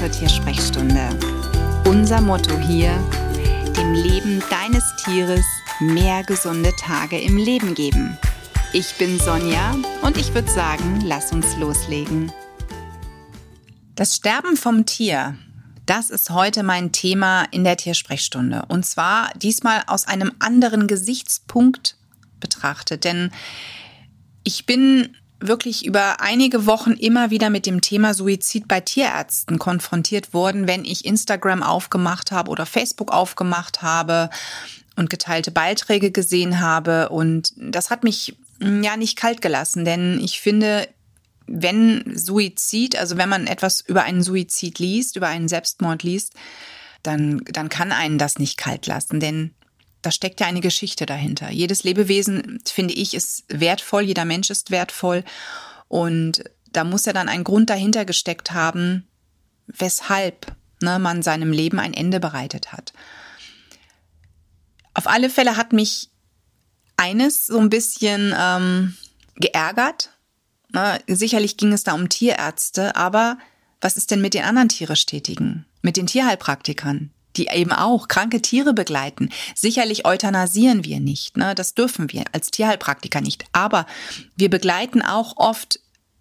zur Tiersprechstunde. Unser Motto hier, dem Leben deines Tieres mehr gesunde Tage im Leben geben. Ich bin Sonja und ich würde sagen, lass uns loslegen. Das Sterben vom Tier, das ist heute mein Thema in der Tiersprechstunde. Und zwar diesmal aus einem anderen Gesichtspunkt betrachtet. Denn ich bin wirklich über einige Wochen immer wieder mit dem Thema Suizid bei Tierärzten konfrontiert worden, wenn ich Instagram aufgemacht habe oder Facebook aufgemacht habe und geteilte Beiträge gesehen habe. Und das hat mich hm, ja nicht kalt gelassen, denn ich finde, wenn Suizid, also wenn man etwas über einen Suizid liest, über einen Selbstmord liest, dann, dann kann einen das nicht kalt lassen, denn da steckt ja eine Geschichte dahinter. Jedes Lebewesen, finde ich, ist wertvoll, jeder Mensch ist wertvoll. Und da muss ja dann ein Grund dahinter gesteckt haben, weshalb ne, man seinem Leben ein Ende bereitet hat. Auf alle Fälle hat mich eines so ein bisschen ähm, geärgert. Ne, sicherlich ging es da um Tierärzte, aber was ist denn mit den anderen Tierestetätigen, mit den Tierheilpraktikern? Die eben auch kranke Tiere begleiten. Sicherlich euthanasieren wir nicht, ne? das dürfen wir als Tierheilpraktiker nicht. Aber wir begleiten auch oft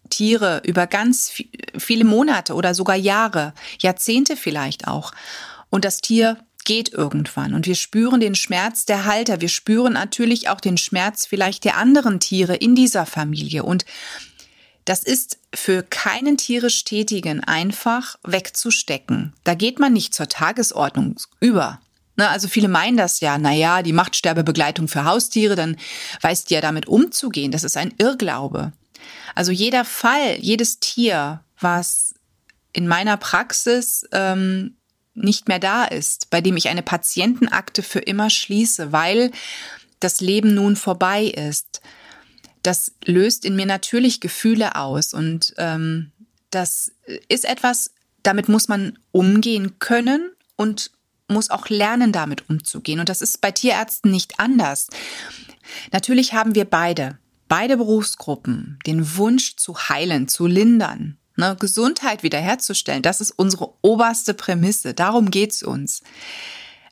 Tiere über ganz viele Monate oder sogar Jahre, Jahrzehnte vielleicht auch. Und das Tier geht irgendwann und wir spüren den Schmerz der Halter. Wir spüren natürlich auch den Schmerz vielleicht der anderen Tiere in dieser Familie. Und das ist für keinen tierisch Tätigen einfach wegzustecken. Da geht man nicht zur Tagesordnung über. Ne, also viele meinen das ja, naja, die macht Sterbebegleitung für Haustiere, dann weiß die ja damit umzugehen. Das ist ein Irrglaube. Also jeder Fall, jedes Tier, was in meiner Praxis ähm, nicht mehr da ist, bei dem ich eine Patientenakte für immer schließe, weil das Leben nun vorbei ist, das löst in mir natürlich Gefühle aus und ähm, das ist etwas, damit muss man umgehen können und muss auch lernen, damit umzugehen. Und das ist bei Tierärzten nicht anders. Natürlich haben wir beide, beide Berufsgruppen, den Wunsch zu heilen, zu lindern, ne, Gesundheit wiederherzustellen. Das ist unsere oberste Prämisse. Darum geht's uns.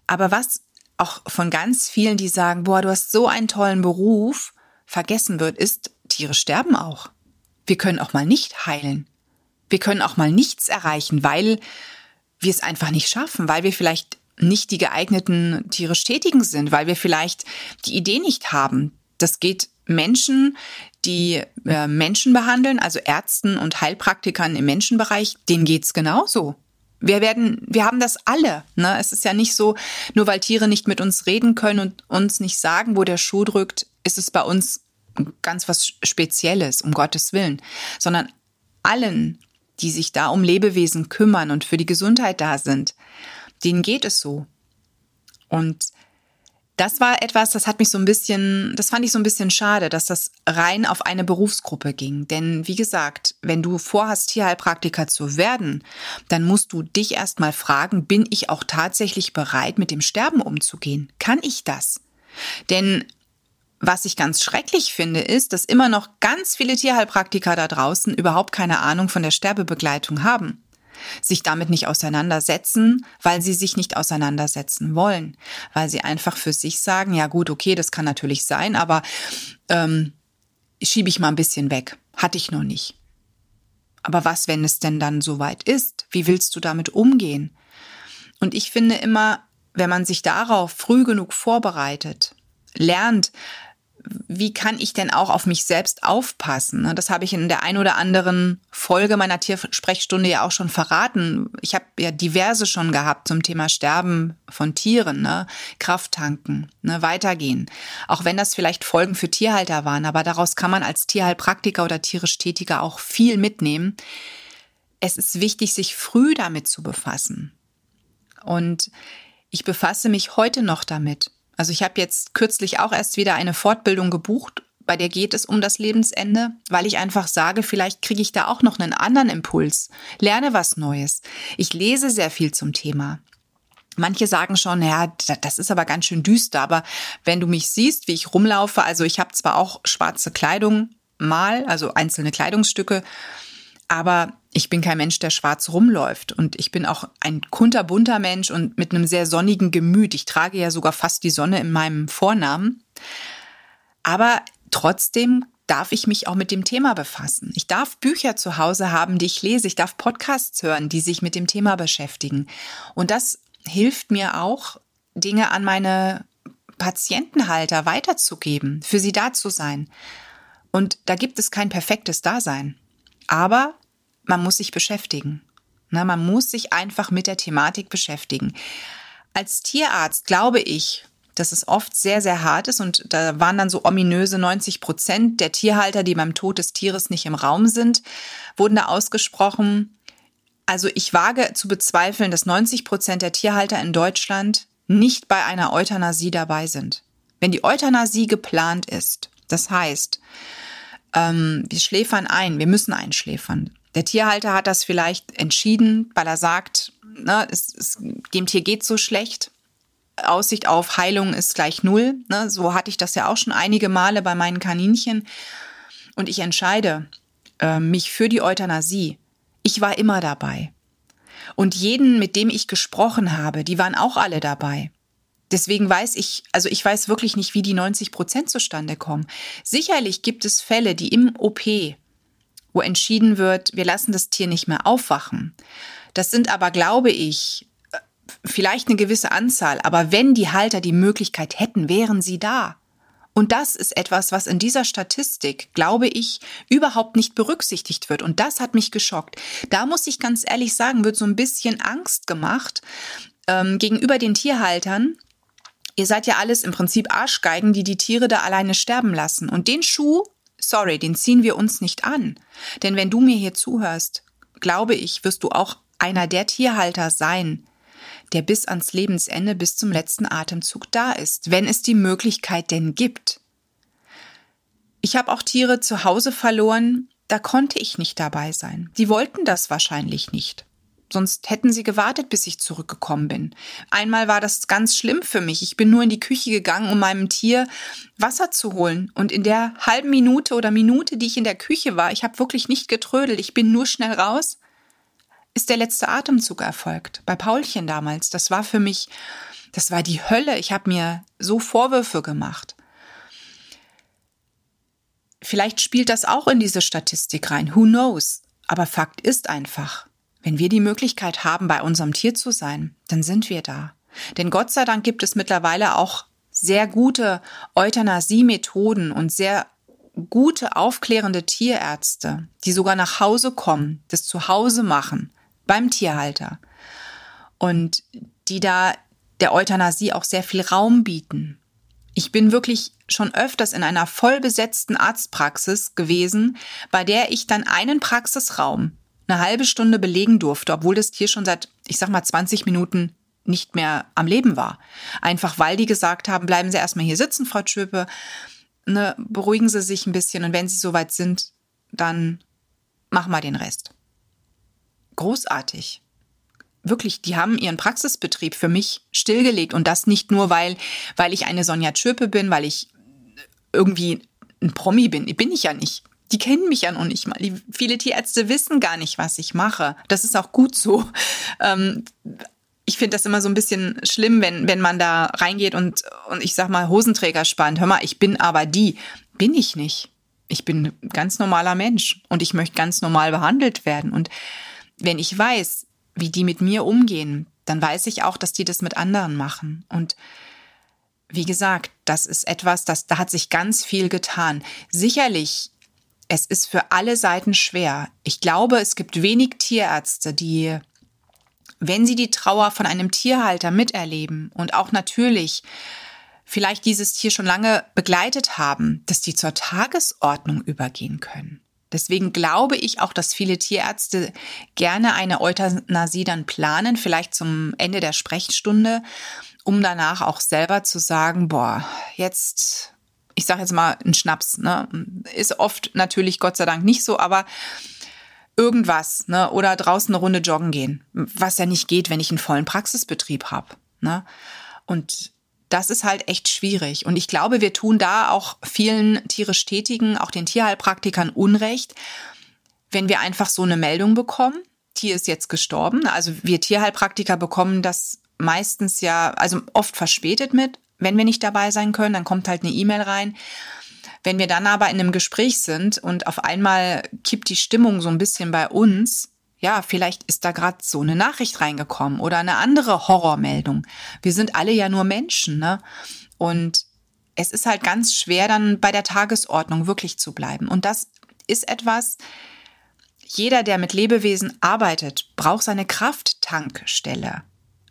Aber was auch von ganz vielen, die sagen, boah, du hast so einen tollen Beruf, vergessen wird, ist, Tiere sterben auch. Wir können auch mal nicht heilen. Wir können auch mal nichts erreichen, weil wir es einfach nicht schaffen, weil wir vielleicht nicht die geeigneten tierisch Tätigen sind, weil wir vielleicht die Idee nicht haben. Das geht Menschen, die äh, Menschen behandeln, also Ärzten und Heilpraktikern im Menschenbereich, denen geht's genauso. Wir werden, wir haben das alle. Ne? Es ist ja nicht so, nur weil Tiere nicht mit uns reden können und uns nicht sagen, wo der Schuh drückt, ist es bei uns ganz was Spezielles, um Gottes Willen, sondern allen, die sich da um Lebewesen kümmern und für die Gesundheit da sind, denen geht es so. Und das war etwas, das hat mich so ein bisschen, das fand ich so ein bisschen schade, dass das rein auf eine Berufsgruppe ging. Denn wie gesagt, wenn du vorhast, Tierheilpraktiker zu werden, dann musst du dich erstmal fragen, bin ich auch tatsächlich bereit, mit dem Sterben umzugehen? Kann ich das? Denn was ich ganz schrecklich finde, ist, dass immer noch ganz viele Tierheilpraktiker da draußen überhaupt keine Ahnung von der Sterbebegleitung haben sich damit nicht auseinandersetzen, weil sie sich nicht auseinandersetzen wollen, weil sie einfach für sich sagen, ja gut, okay, das kann natürlich sein, aber ähm, schiebe ich mal ein bisschen weg. Hatte ich noch nicht. Aber was, wenn es denn dann soweit ist? Wie willst du damit umgehen? Und ich finde immer, wenn man sich darauf früh genug vorbereitet, lernt, wie kann ich denn auch auf mich selbst aufpassen? Ne, das habe ich in der ein oder anderen Folge meiner Tiersprechstunde ja auch schon verraten. Ich habe ja diverse schon gehabt zum Thema Sterben von Tieren, ne? Kraft tanken, ne? weitergehen. Auch wenn das vielleicht Folgen für Tierhalter waren, aber daraus kann man als Tierheilpraktiker oder tierisch Tätiger auch viel mitnehmen. Es ist wichtig, sich früh damit zu befassen. Und ich befasse mich heute noch damit. Also ich habe jetzt kürzlich auch erst wieder eine Fortbildung gebucht, bei der geht es um das Lebensende, weil ich einfach sage, vielleicht kriege ich da auch noch einen anderen Impuls, lerne was Neues. Ich lese sehr viel zum Thema. Manche sagen schon, ja, das ist aber ganz schön düster, aber wenn du mich siehst, wie ich rumlaufe, also ich habe zwar auch schwarze Kleidung mal, also einzelne Kleidungsstücke, aber Ich bin kein Mensch, der schwarz rumläuft und ich bin auch ein kunterbunter Mensch und mit einem sehr sonnigen Gemüt. Ich trage ja sogar fast die Sonne in meinem Vornamen. Aber trotzdem darf ich mich auch mit dem Thema befassen. Ich darf Bücher zu Hause haben, die ich lese. Ich darf Podcasts hören, die sich mit dem Thema beschäftigen. Und das hilft mir auch, Dinge an meine Patientenhalter weiterzugeben, für sie da zu sein. Und da gibt es kein perfektes Dasein. Aber man muss sich beschäftigen. Na, man muss sich einfach mit der Thematik beschäftigen. Als Tierarzt glaube ich, dass es oft sehr, sehr hart ist und da waren dann so ominöse 90 Prozent der Tierhalter, die beim Tod des Tieres nicht im Raum sind, wurden da ausgesprochen. Also ich wage zu bezweifeln, dass 90 Prozent der Tierhalter in Deutschland nicht bei einer Euthanasie dabei sind. Wenn die Euthanasie geplant ist, das heißt, ähm, wir schläfern ein, wir müssen einschläfern. Der Tierhalter hat das vielleicht entschieden, weil er sagt, ne, es, es, dem Tier geht so schlecht. Aussicht auf Heilung ist gleich null. Ne? So hatte ich das ja auch schon einige Male bei meinen Kaninchen. Und ich entscheide äh, mich für die Euthanasie. Ich war immer dabei. Und jeden, mit dem ich gesprochen habe, die waren auch alle dabei. Deswegen weiß ich, also ich weiß wirklich nicht, wie die 90 Prozent zustande kommen. Sicherlich gibt es Fälle, die im OP, wo entschieden wird, wir lassen das Tier nicht mehr aufwachen. Das sind aber, glaube ich, vielleicht eine gewisse Anzahl, aber wenn die Halter die Möglichkeit hätten, wären sie da. Und das ist etwas, was in dieser Statistik, glaube ich, überhaupt nicht berücksichtigt wird. Und das hat mich geschockt. Da muss ich ganz ehrlich sagen, wird so ein bisschen Angst gemacht ähm, gegenüber den Tierhaltern. Ihr seid ja alles im Prinzip Arschgeigen, die die Tiere da alleine sterben lassen. Und den Schuh, sorry, den ziehen wir uns nicht an. Denn wenn du mir hier zuhörst, glaube ich, wirst du auch einer der Tierhalter sein, der bis ans Lebensende, bis zum letzten Atemzug da ist, wenn es die Möglichkeit denn gibt. Ich habe auch Tiere zu Hause verloren, da konnte ich nicht dabei sein. Die wollten das wahrscheinlich nicht. Sonst hätten sie gewartet, bis ich zurückgekommen bin. Einmal war das ganz schlimm für mich. Ich bin nur in die Küche gegangen, um meinem Tier Wasser zu holen. Und in der halben Minute oder Minute, die ich in der Küche war, ich habe wirklich nicht getrödelt. Ich bin nur schnell raus ist der letzte Atemzug erfolgt. Bei Paulchen damals. Das war für mich, das war die Hölle. Ich habe mir so Vorwürfe gemacht. Vielleicht spielt das auch in diese Statistik rein. Who knows? Aber Fakt ist einfach, wenn wir die Möglichkeit haben, bei unserem Tier zu sein, dann sind wir da. Denn Gott sei Dank gibt es mittlerweile auch sehr gute Euthanasie-Methoden und sehr gute aufklärende Tierärzte, die sogar nach Hause kommen, das zu Hause machen beim Tierhalter und die da der Euthanasie auch sehr viel Raum bieten. Ich bin wirklich schon öfters in einer vollbesetzten Arztpraxis gewesen, bei der ich dann einen Praxisraum eine halbe Stunde belegen durfte, obwohl das Tier schon seit, ich sag mal, 20 Minuten nicht mehr am Leben war. Einfach weil die gesagt haben, bleiben Sie erstmal hier sitzen, Frau Schöpe, ne, beruhigen Sie sich ein bisschen und wenn Sie soweit sind, dann machen wir den Rest großartig. Wirklich, die haben ihren Praxisbetrieb für mich stillgelegt und das nicht nur, weil, weil ich eine Sonja Tschöpe bin, weil ich irgendwie ein Promi bin. Bin ich ja nicht. Die kennen mich ja noch nicht mal. Die, viele Tierärzte wissen gar nicht, was ich mache. Das ist auch gut so. Ähm, ich finde das immer so ein bisschen schlimm, wenn, wenn man da reingeht und, und ich sag mal Hosenträger spannt. Hör mal, ich bin aber die. Bin ich nicht. Ich bin ein ganz normaler Mensch und ich möchte ganz normal behandelt werden. Und wenn ich weiß, wie die mit mir umgehen, dann weiß ich auch, dass die das mit anderen machen. Und wie gesagt, das ist etwas, das, da hat sich ganz viel getan. Sicherlich, es ist für alle Seiten schwer. Ich glaube, es gibt wenig Tierärzte, die, wenn sie die Trauer von einem Tierhalter miterleben und auch natürlich vielleicht dieses Tier schon lange begleitet haben, dass die zur Tagesordnung übergehen können. Deswegen glaube ich auch, dass viele Tierärzte gerne eine Euthanasie dann planen, vielleicht zum Ende der Sprechstunde, um danach auch selber zu sagen, boah, jetzt, ich sage jetzt mal ein Schnaps, ne? Ist oft natürlich Gott sei Dank nicht so, aber irgendwas, ne? Oder draußen eine Runde joggen gehen, was ja nicht geht, wenn ich einen vollen Praxisbetrieb habe. Ne? Und das ist halt echt schwierig. Und ich glaube, wir tun da auch vielen tierisch Tätigen, auch den Tierheilpraktikern Unrecht, wenn wir einfach so eine Meldung bekommen, Tier ist jetzt gestorben. Also wir Tierheilpraktiker bekommen das meistens ja, also oft verspätet mit. Wenn wir nicht dabei sein können, dann kommt halt eine E-Mail rein. Wenn wir dann aber in einem Gespräch sind und auf einmal kippt die Stimmung so ein bisschen bei uns, ja, vielleicht ist da gerade so eine Nachricht reingekommen oder eine andere Horrormeldung. Wir sind alle ja nur Menschen, ne? Und es ist halt ganz schwer, dann bei der Tagesordnung wirklich zu bleiben. Und das ist etwas, jeder, der mit Lebewesen arbeitet, braucht seine Krafttankstelle.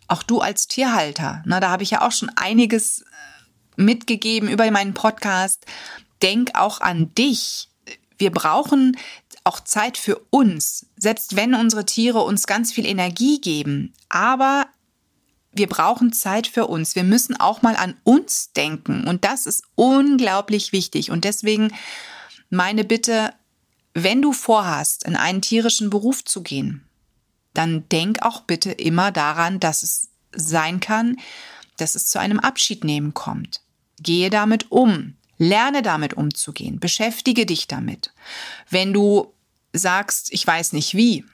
Auch du als Tierhalter, na, da habe ich ja auch schon einiges äh, mitgegeben über meinen Podcast. Denk auch an dich. Wir brauchen auch Zeit für uns, selbst wenn unsere Tiere uns ganz viel Energie geben. Aber wir brauchen Zeit für uns. Wir müssen auch mal an uns denken. Und das ist unglaublich wichtig. Und deswegen meine Bitte, wenn du vorhast, in einen tierischen Beruf zu gehen, dann denk auch bitte immer daran, dass es sein kann, dass es zu einem Abschiednehmen kommt. Gehe damit um. Lerne damit umzugehen. Beschäftige dich damit. Wenn du sagst, ich weiß nicht wie.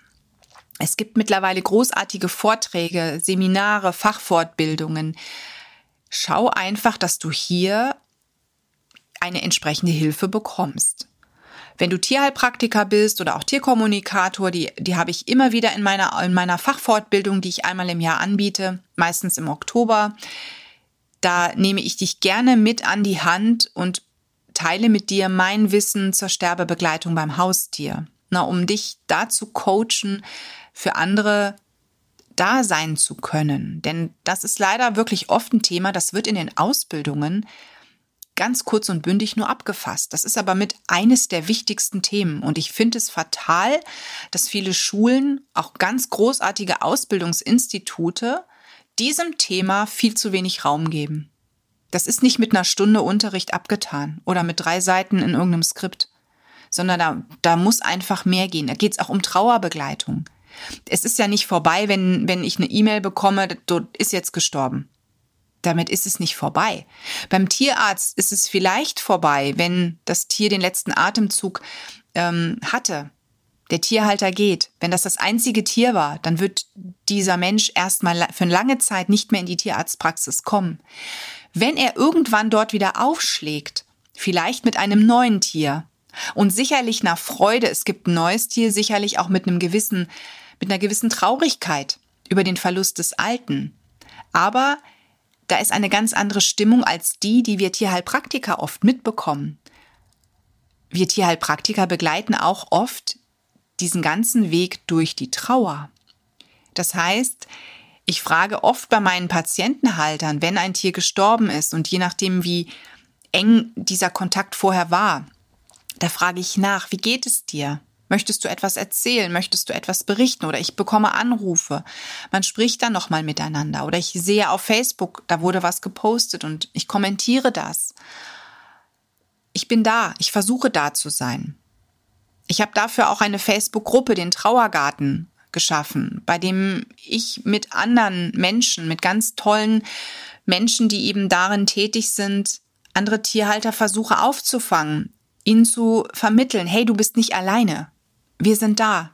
Es gibt mittlerweile großartige Vorträge, Seminare, Fachfortbildungen. Schau einfach, dass du hier eine entsprechende Hilfe bekommst. Wenn du Tierheilpraktiker bist oder auch Tierkommunikator, die, die habe ich immer wieder in meiner, in meiner Fachfortbildung, die ich einmal im Jahr anbiete, meistens im Oktober. Da nehme ich dich gerne mit an die Hand und teile mit dir mein Wissen zur Sterbebegleitung beim Haustier na, um dich da zu coachen, für andere da sein zu können. Denn das ist leider wirklich oft ein Thema, das wird in den Ausbildungen ganz kurz und bündig nur abgefasst. Das ist aber mit eines der wichtigsten Themen. Und ich finde es fatal, dass viele Schulen, auch ganz großartige Ausbildungsinstitute, diesem Thema viel zu wenig Raum geben. Das ist nicht mit einer Stunde Unterricht abgetan oder mit drei Seiten in irgendeinem Skript sondern da, da muss einfach mehr gehen. Da geht es auch um Trauerbegleitung. Es ist ja nicht vorbei, wenn, wenn ich eine E-Mail bekomme, dort ist jetzt gestorben. Damit ist es nicht vorbei. Beim Tierarzt ist es vielleicht vorbei, wenn das Tier den letzten Atemzug ähm, hatte. Der Tierhalter geht. Wenn das das einzige Tier war, dann wird dieser Mensch erstmal für eine lange Zeit nicht mehr in die Tierarztpraxis kommen. Wenn er irgendwann dort wieder aufschlägt, vielleicht mit einem neuen Tier, und sicherlich nach Freude, es gibt ein neues Tier, sicherlich auch mit einem gewissen, mit einer gewissen Traurigkeit über den Verlust des Alten. Aber da ist eine ganz andere Stimmung als die, die wir Tierheilpraktiker oft mitbekommen. Wir Tierheilpraktiker begleiten auch oft diesen ganzen Weg durch die Trauer. Das heißt, ich frage oft bei meinen Patientenhaltern, wenn ein Tier gestorben ist und je nachdem, wie eng dieser Kontakt vorher war, da frage ich nach, wie geht es dir? Möchtest du etwas erzählen? Möchtest du etwas berichten? Oder ich bekomme Anrufe. Man spricht dann nochmal miteinander. Oder ich sehe auf Facebook, da wurde was gepostet und ich kommentiere das. Ich bin da. Ich versuche da zu sein. Ich habe dafür auch eine Facebook-Gruppe, den Trauergarten, geschaffen, bei dem ich mit anderen Menschen, mit ganz tollen Menschen, die eben darin tätig sind, andere Tierhalter versuche aufzufangen, ihnen zu vermitteln, hey, du bist nicht alleine. Wir sind da.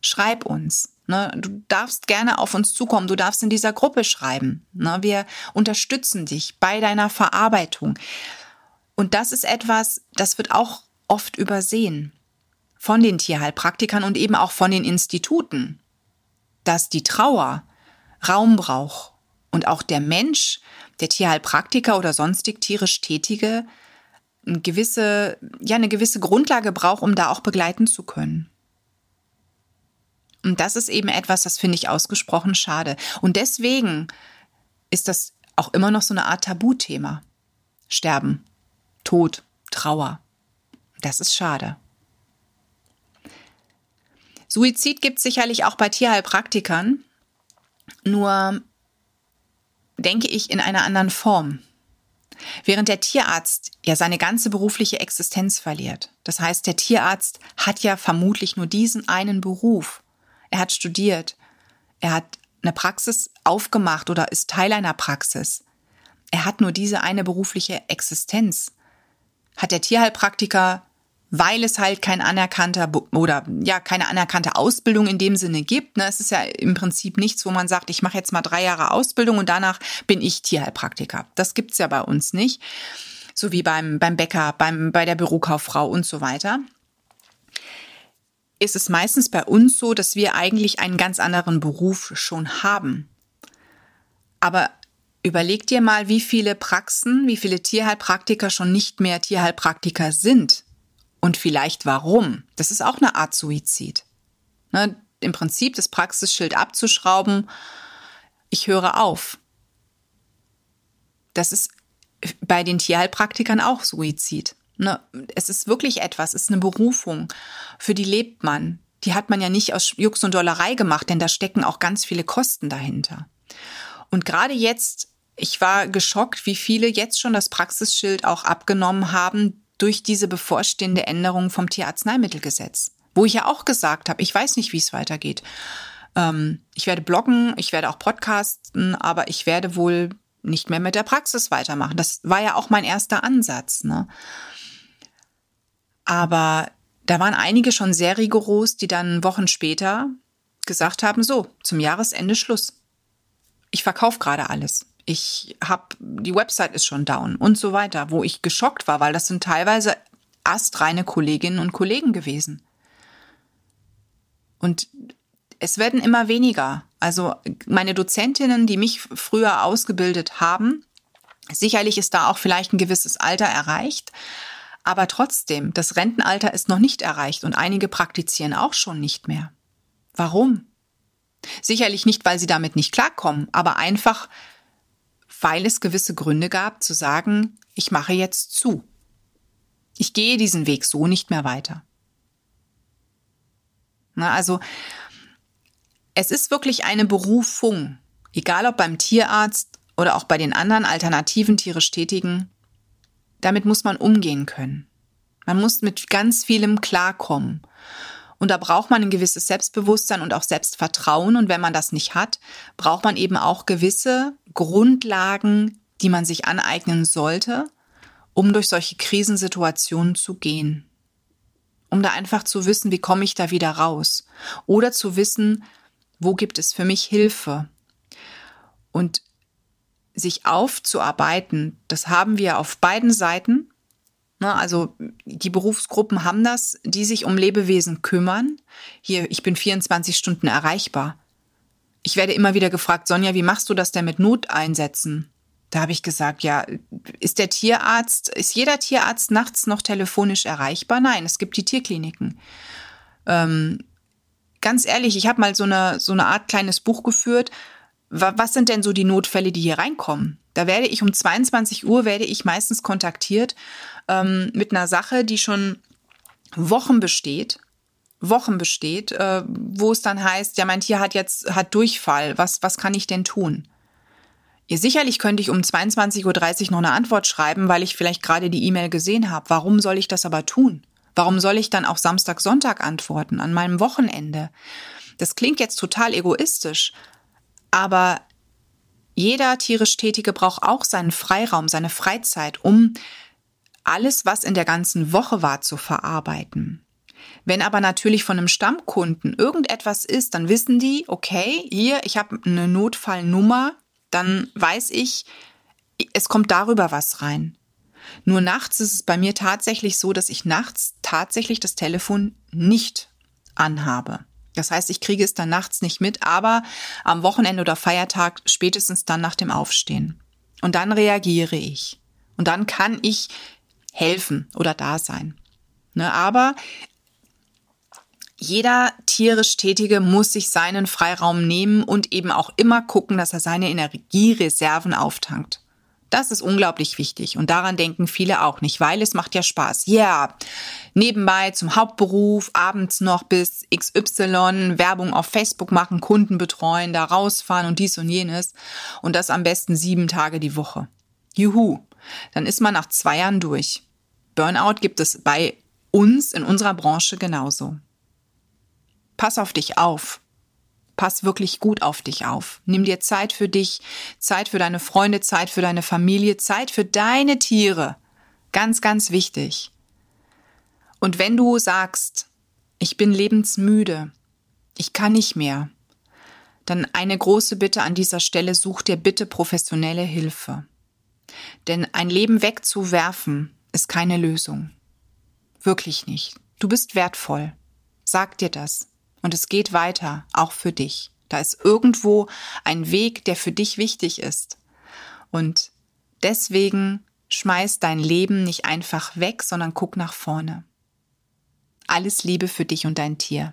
Schreib uns. Ne? Du darfst gerne auf uns zukommen. Du darfst in dieser Gruppe schreiben. Ne? Wir unterstützen dich bei deiner Verarbeitung. Und das ist etwas, das wird auch oft übersehen von den Tierheilpraktikern und eben auch von den Instituten, dass die Trauer Raum braucht und auch der Mensch, der Tierheilpraktiker oder sonstig tierisch Tätige, eine gewisse, ja, eine gewisse Grundlage braucht, um da auch begleiten zu können. Und das ist eben etwas, das finde ich ausgesprochen schade. Und deswegen ist das auch immer noch so eine Art Tabuthema. Sterben, Tod, Trauer. Das ist schade. Suizid gibt es sicherlich auch bei Tierheilpraktikern, nur denke ich in einer anderen Form. Während der Tierarzt ja seine ganze berufliche Existenz verliert. Das heißt, der Tierarzt hat ja vermutlich nur diesen einen Beruf. Er hat studiert. Er hat eine Praxis aufgemacht oder ist Teil einer Praxis. Er hat nur diese eine berufliche Existenz. Hat der Tierheilpraktiker weil es halt kein anerkannter oder ja keine anerkannte Ausbildung in dem Sinne gibt. Ne? Es ist ja im Prinzip nichts, wo man sagt, ich mache jetzt mal drei Jahre Ausbildung und danach bin ich Tierheilpraktiker. Das gibt's ja bei uns nicht, so wie beim beim Bäcker, beim bei der Bürokauffrau und so weiter. Ist es meistens bei uns so, dass wir eigentlich einen ganz anderen Beruf schon haben. Aber überleg dir mal, wie viele Praxen, wie viele Tierheilpraktiker schon nicht mehr Tierheilpraktiker sind und vielleicht warum. Das ist auch eine Art Suizid. Ne, Im Prinzip das Praxisschild abzuschrauben, ich höre auf. Das ist bei den Tierheilpraktikern auch Suizid. Ne? Es ist wirklich etwas, es ist eine Berufung, für die lebt man. Die hat man ja nicht aus Jux und Dollerei gemacht, denn da stecken auch ganz viele Kosten dahinter. Und gerade jetzt, ich war geschockt, wie viele jetzt schon das Praxisschild auch abgenommen haben, durch diese bevorstehende Änderung vom Tierarzneimittelgesetz, wo ich ja auch gesagt habe, ich weiß nicht, wie es weitergeht. Ähm, ich werde bloggen, ich werde auch podcasten, aber ich werde wohl nicht mehr mit der Praxis weitermachen. Das war ja auch mein erster Ansatz. Ne? Aber da waren einige schon sehr rigoros, die dann Wochen später gesagt haben, so, zum Jahresende Schluss. Ich verkaufe gerade alles ich habe, die Website ist schon down und so weiter, wo ich geschockt war, weil das sind teilweise astreine Kolleginnen und Kollegen gewesen. Und es werden immer weniger. Also meine Dozentinnen, die mich früher ausgebildet haben, sicherlich ist da auch vielleicht ein gewisses Alter erreicht, aber trotzdem, das Rentenalter ist noch nicht erreicht und einige praktizieren auch schon nicht mehr. Warum? Sicherlich nicht, weil sie damit nicht klarkommen, aber einfach, weil es gewisse Gründe gab zu sagen, ich mache jetzt zu. Ich gehe diesen Weg so nicht mehr weiter. Na, also es ist wirklich eine Berufung, egal ob beim Tierarzt oder auch bei den anderen alternativen tierisch Tätigen. Damit muss man umgehen können. Man muss mit ganz vielem klarkommen. Und da braucht man ein gewisses Selbstbewusstsein und auch Selbstvertrauen. Und wenn man das nicht hat, braucht man eben auch gewisse Grundlagen, die man sich aneignen sollte, um durch solche Krisensituationen zu gehen. Um da einfach zu wissen, wie komme ich da wieder raus? Oder zu wissen, wo gibt es für mich Hilfe? Und sich aufzuarbeiten, das haben wir auf beiden Seiten. Also die Berufsgruppen haben das, die sich um Lebewesen kümmern. Hier, ich bin 24 Stunden erreichbar. Ich werde immer wieder gefragt, Sonja, wie machst du das denn mit Noteinsätzen? Da habe ich gesagt, ja, ist der Tierarzt, ist jeder Tierarzt nachts noch telefonisch erreichbar? Nein, es gibt die Tierkliniken. Ähm, ganz ehrlich, ich habe mal so eine, so eine Art kleines Buch geführt. Was sind denn so die Notfälle, die hier reinkommen? Da werde ich um 22 Uhr werde ich meistens kontaktiert ähm, mit einer Sache, die schon Wochen besteht, Wochen besteht, äh, wo es dann heißt, ja, mein Tier hat jetzt hat Durchfall, was was kann ich denn tun? Ja, sicherlich könnte ich um 22:30 Uhr noch eine Antwort schreiben, weil ich vielleicht gerade die E-Mail gesehen habe. Warum soll ich das aber tun? Warum soll ich dann auch Samstag, Sonntag antworten an meinem Wochenende? Das klingt jetzt total egoistisch, aber jeder tierisch Tätige braucht auch seinen Freiraum, seine Freizeit, um alles, was in der ganzen Woche war, zu verarbeiten. Wenn aber natürlich von einem Stammkunden irgendetwas ist, dann wissen die, okay, hier, ich habe eine Notfallnummer, dann weiß ich, es kommt darüber was rein. Nur nachts ist es bei mir tatsächlich so, dass ich nachts tatsächlich das Telefon nicht anhabe. Das heißt, ich kriege es dann nachts nicht mit, aber am Wochenende oder Feiertag spätestens dann nach dem Aufstehen. Und dann reagiere ich. Und dann kann ich helfen oder da sein. Ne, aber jeder tierisch Tätige muss sich seinen Freiraum nehmen und eben auch immer gucken, dass er seine Energiereserven auftankt. Das ist unglaublich wichtig und daran denken viele auch nicht, weil es macht ja Spaß. Ja, yeah. nebenbei zum Hauptberuf, abends noch bis XY, Werbung auf Facebook machen, Kunden betreuen, da rausfahren und dies und jenes und das am besten sieben Tage die Woche. Juhu, dann ist man nach zwei Jahren durch. Burnout gibt es bei uns in unserer Branche genauso. Pass auf dich auf. Pass wirklich gut auf dich auf. Nimm dir Zeit für dich, Zeit für deine Freunde, Zeit für deine Familie, Zeit für deine Tiere. Ganz, ganz wichtig. Und wenn du sagst, ich bin lebensmüde, ich kann nicht mehr, dann eine große Bitte an dieser Stelle, such dir bitte professionelle Hilfe. Denn ein Leben wegzuwerfen ist keine Lösung. Wirklich nicht. Du bist wertvoll. Sag dir das. Und es geht weiter, auch für dich. Da ist irgendwo ein Weg, der für dich wichtig ist. Und deswegen schmeiß dein Leben nicht einfach weg, sondern guck nach vorne. Alles Liebe für dich und dein Tier.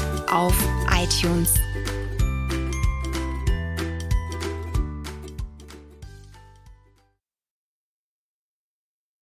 auf iTunes